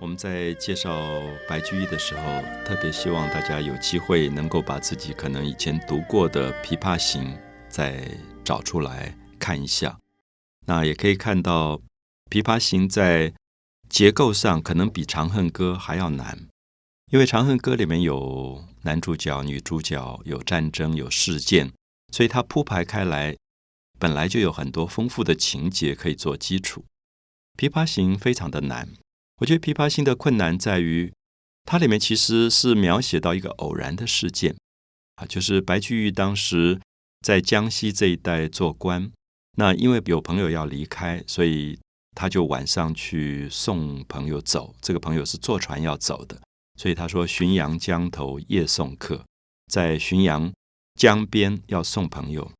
我们在介绍白居易的时候，特别希望大家有机会能够把自己可能以前读过的《琵琶行》再找出来看一下。那也可以看到，《琵琶行》在结构上可能比《长恨歌》还要难，因为《长恨歌》里面有男主角、女主角，有战争、有事件，所以它铺排开来，本来就有很多丰富的情节可以做基础。《琵琶行》非常的难。我觉得《琵琶行》的困难在于，它里面其实是描写到一个偶然的事件啊，就是白居易当时在江西这一带做官，那因为有朋友要离开，所以他就晚上去送朋友走。这个朋友是坐船要走的，所以他说：“浔阳江头夜送客，在浔阳江边要送朋友。”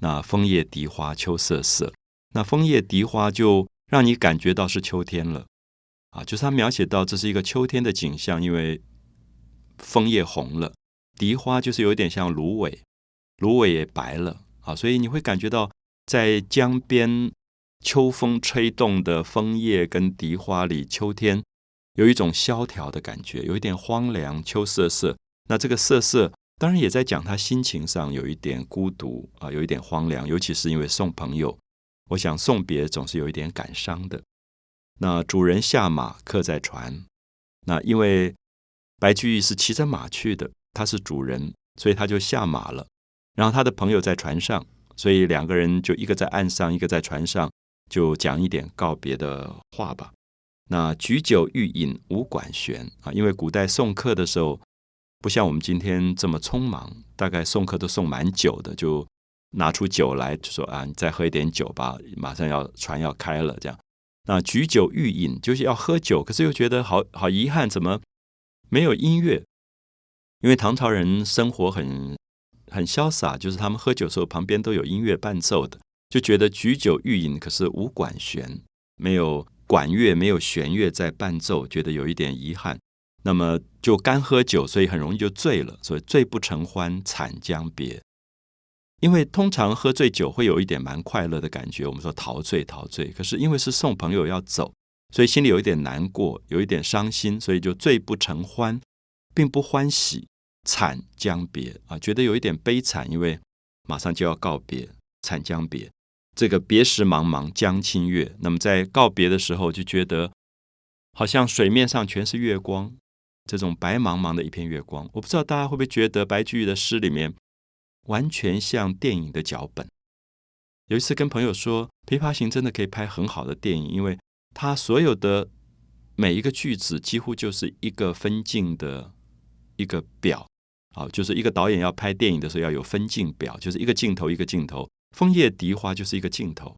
那枫叶荻花秋瑟瑟，那枫叶荻花就让你感觉到是秋天了。啊，就是他描写到这是一个秋天的景象，因为枫叶红了，荻花就是有点像芦苇，芦苇也白了啊，所以你会感觉到在江边秋风吹动的枫叶跟荻花里，秋天有一种萧条的感觉，有一点荒凉，秋瑟瑟。那这个瑟瑟当然也在讲他心情上有一点孤独啊，有一点荒凉，尤其是因为送朋友，我想送别总是有一点感伤的。那主人下马，客在船。那因为白居易是骑着马去的，他是主人，所以他就下马了。然后他的朋友在船上，所以两个人就一个在岸上，一个在船上，就讲一点告别的话吧。那举酒欲饮无管弦啊，因为古代送客的时候不像我们今天这么匆忙，大概送客都送蛮久的，就拿出酒来就说啊，你再喝一点酒吧，马上要船要开了这样。那举酒欲饮，就是要喝酒，可是又觉得好好遗憾，怎么没有音乐？因为唐朝人生活很很潇洒，就是他们喝酒的时候旁边都有音乐伴奏的，就觉得举酒欲饮，可是无管弦，没有管乐，没有弦乐在伴奏，觉得有一点遗憾。那么就干喝酒，所以很容易就醉了，所以醉不成欢，惨将别。因为通常喝醉酒会有一点蛮快乐的感觉，我们说陶醉陶醉。可是因为是送朋友要走，所以心里有一点难过，有一点伤心，所以就醉不成欢，并不欢喜，惨将别啊，觉得有一点悲惨，因为马上就要告别，惨将别。这个别时茫茫江清月，那么在告别的时候就觉得好像水面上全是月光，这种白茫茫的一片月光。我不知道大家会不会觉得白居易的诗里面。完全像电影的脚本。有一次跟朋友说，《琵琶行》真的可以拍很好的电影，因为它所有的每一个句子几乎就是一个分镜的一个表。好，就是一个导演要拍电影的时候要有分镜表，就是一个镜头一个镜头。枫叶荻花就是一个镜头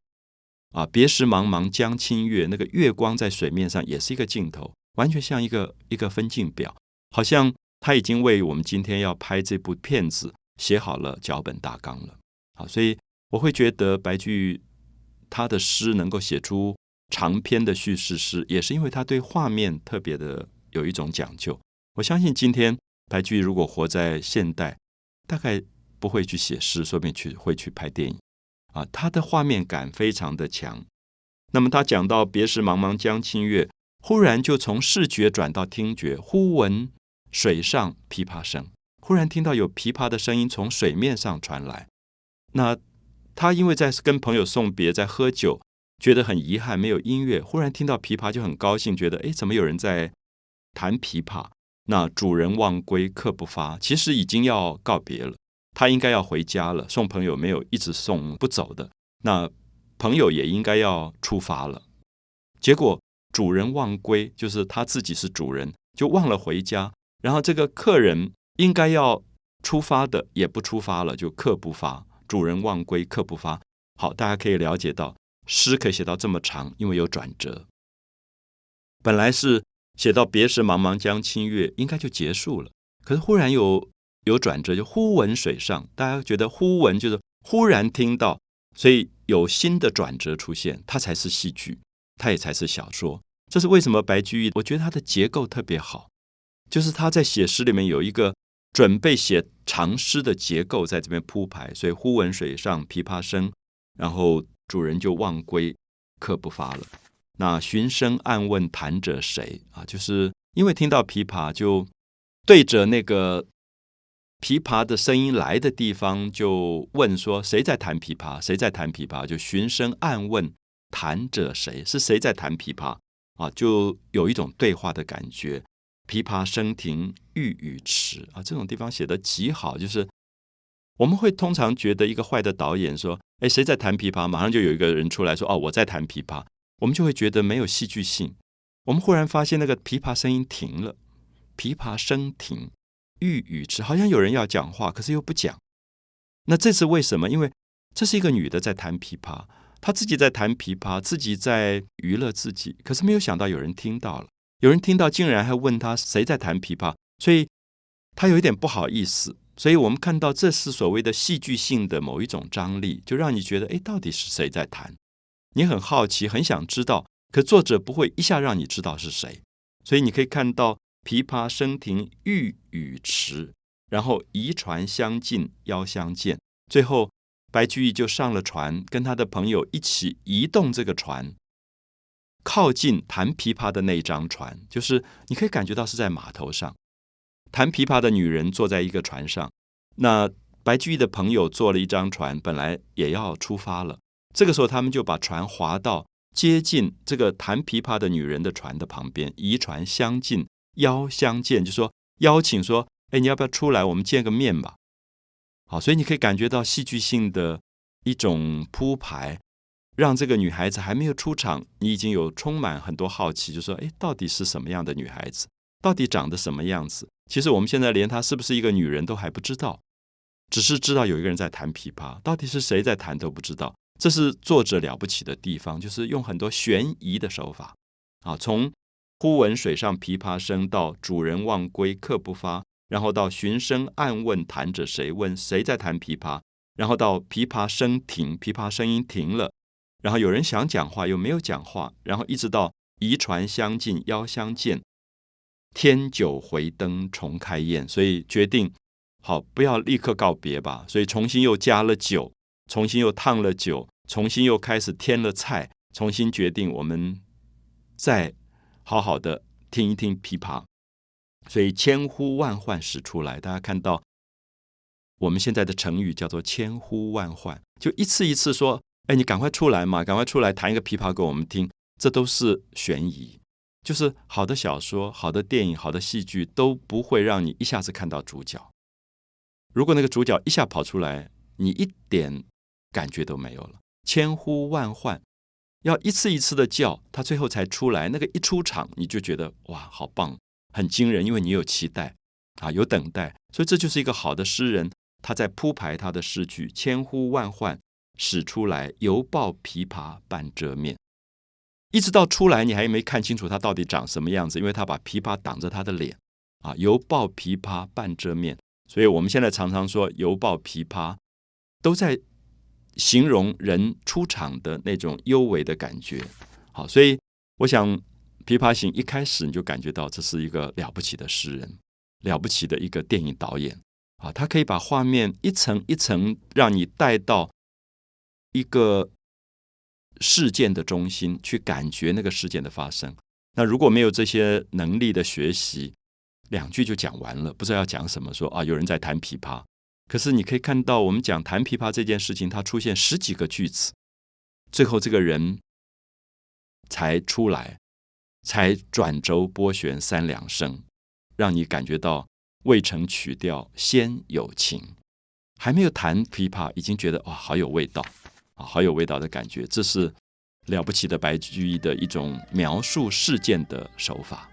啊，别时茫茫江清月，那个月光在水面上也是一个镜头，完全像一个一个分镜表，好像他已经为我们今天要拍这部片子。写好了脚本大纲了，好，所以我会觉得白居易他的诗能够写出长篇的叙事诗，也是因为他对画面特别的有一种讲究。我相信今天白居易如果活在现代，大概不会去写诗，说不定去会去拍电影啊。他的画面感非常的强。那么他讲到别时茫茫江清月，忽然就从视觉转到听觉，忽闻水上琵琶声。忽然听到有琵琶的声音从水面上传来，那他因为在跟朋友送别，在喝酒，觉得很遗憾没有音乐。忽然听到琵琶就很高兴，觉得哎，怎么有人在弹琵琶？那主人忘归客不发，其实已经要告别了，他应该要回家了。送朋友没有一直送不走的，那朋友也应该要出发了。结果主人忘归，就是他自己是主人，就忘了回家，然后这个客人。应该要出发的也不出发了，就客不发，主人忘归，客不发。好，大家可以了解到诗可以写到这么长，因为有转折。本来是写到别时茫茫江清月，应该就结束了。可是忽然有有转折，就忽闻水上，大家觉得忽闻就是忽然听到，所以有新的转折出现，它才是戏剧，它也才是小说。这是为什么？白居易，我觉得他的结构特别好，就是他在写诗里面有一个。准备写长诗的结构在这边铺排，所以忽闻水上琵琶声，然后主人就忘归，客不发了。那寻声暗问弹者谁啊？就是因为听到琵琶，就对着那个琵琶的声音来的地方，就问说谁在弹琵琶？谁在弹琵琶？就寻声暗问弹者谁？是谁在弹琵琶啊？就有一种对话的感觉。琵琶声停欲语迟啊，这种地方写的极好，就是我们会通常觉得一个坏的导演说：“哎，谁在弹琵琶？”马上就有一个人出来说：“哦，我在弹琵琶。”我们就会觉得没有戏剧性。我们忽然发现那个琵琶声音停了，琵琶声停欲语迟，好像有人要讲话，可是又不讲。那这是为什么？因为这是一个女的在弹琵琶，她自己在弹琵琶，自己在娱乐自己，可是没有想到有人听到了。有人听到，竟然还问他谁在弹琵琶，所以他有一点不好意思。所以我们看到，这是所谓的戏剧性的某一种张力，就让你觉得，哎，到底是谁在弹？你很好奇，很想知道，可作者不会一下让你知道是谁。所以你可以看到，琵琶声停欲语迟，然后移船相近邀相见，最后白居易就上了船，跟他的朋友一起移动这个船。靠近弹琵琶的那张船，就是你可以感觉到是在码头上，弹琵琶的女人坐在一个船上，那白居易的朋友坐了一张船，本来也要出发了。这个时候，他们就把船划到接近这个弹琵琶的女人的船的旁边，移船相近，邀相见，就说邀请说：“哎，你要不要出来，我们见个面吧？”好，所以你可以感觉到戏剧性的一种铺排。让这个女孩子还没有出场，你已经有充满很多好奇，就说：“哎，到底是什么样的女孩子？到底长得什么样子？”其实我们现在连她是不是一个女人都还不知道，只是知道有一个人在弹琵琶，到底是谁在弹都不知道。这是作者了不起的地方，就是用很多悬疑的手法啊，从“忽闻水上琵琶声”到“主人忘归客不发”，然后到“寻声暗问弹者谁？问谁在弹琵琶？”然后到“琵琶声停”，琵琶声音停了。然后有人想讲话又没有讲话，然后一直到移船相近邀相见，添酒回灯重开宴，所以决定好不要立刻告别吧，所以重新又加了酒，重新又烫了酒，重新又开始添了菜，重新决定我们再好好的听一听琵琶，所以千呼万唤始出来，大家看到我们现在的成语叫做千呼万唤，就一次一次说。哎，你赶快出来嘛！赶快出来弹一个琵琶给我们听。这都是悬疑，就是好的小说、好的电影、好的戏剧都不会让你一下子看到主角。如果那个主角一下跑出来，你一点感觉都没有了。千呼万唤，要一次一次的叫，他最后才出来。那个一出场，你就觉得哇，好棒，很惊人，因为你有期待啊，有等待。所以这就是一个好的诗人，他在铺排他的诗句，千呼万唤。使出来，犹抱琵琶半遮面，一直到出来，你还没看清楚他到底长什么样子，因为他把琵琶挡着他的脸啊。犹抱琵琶半遮面，所以我们现在常常说犹抱琵琶，都在形容人出场的那种幽微的感觉。好，所以我想《琵琶行》一开始你就感觉到这是一个了不起的诗人，了不起的一个电影导演啊，他可以把画面一层一层让你带到。一个事件的中心，去感觉那个事件的发生。那如果没有这些能力的学习，两句就讲完了，不知道要讲什么。说啊，有人在弹琵琶，可是你可以看到，我们讲弹琵琶这件事情，它出现十几个句子，最后这个人才出来，才转轴拨弦三两声，让你感觉到未成曲调先有情，还没有弹琵琶，已经觉得哇，好有味道。好有味道的感觉，这是了不起的白居易的一种描述事件的手法。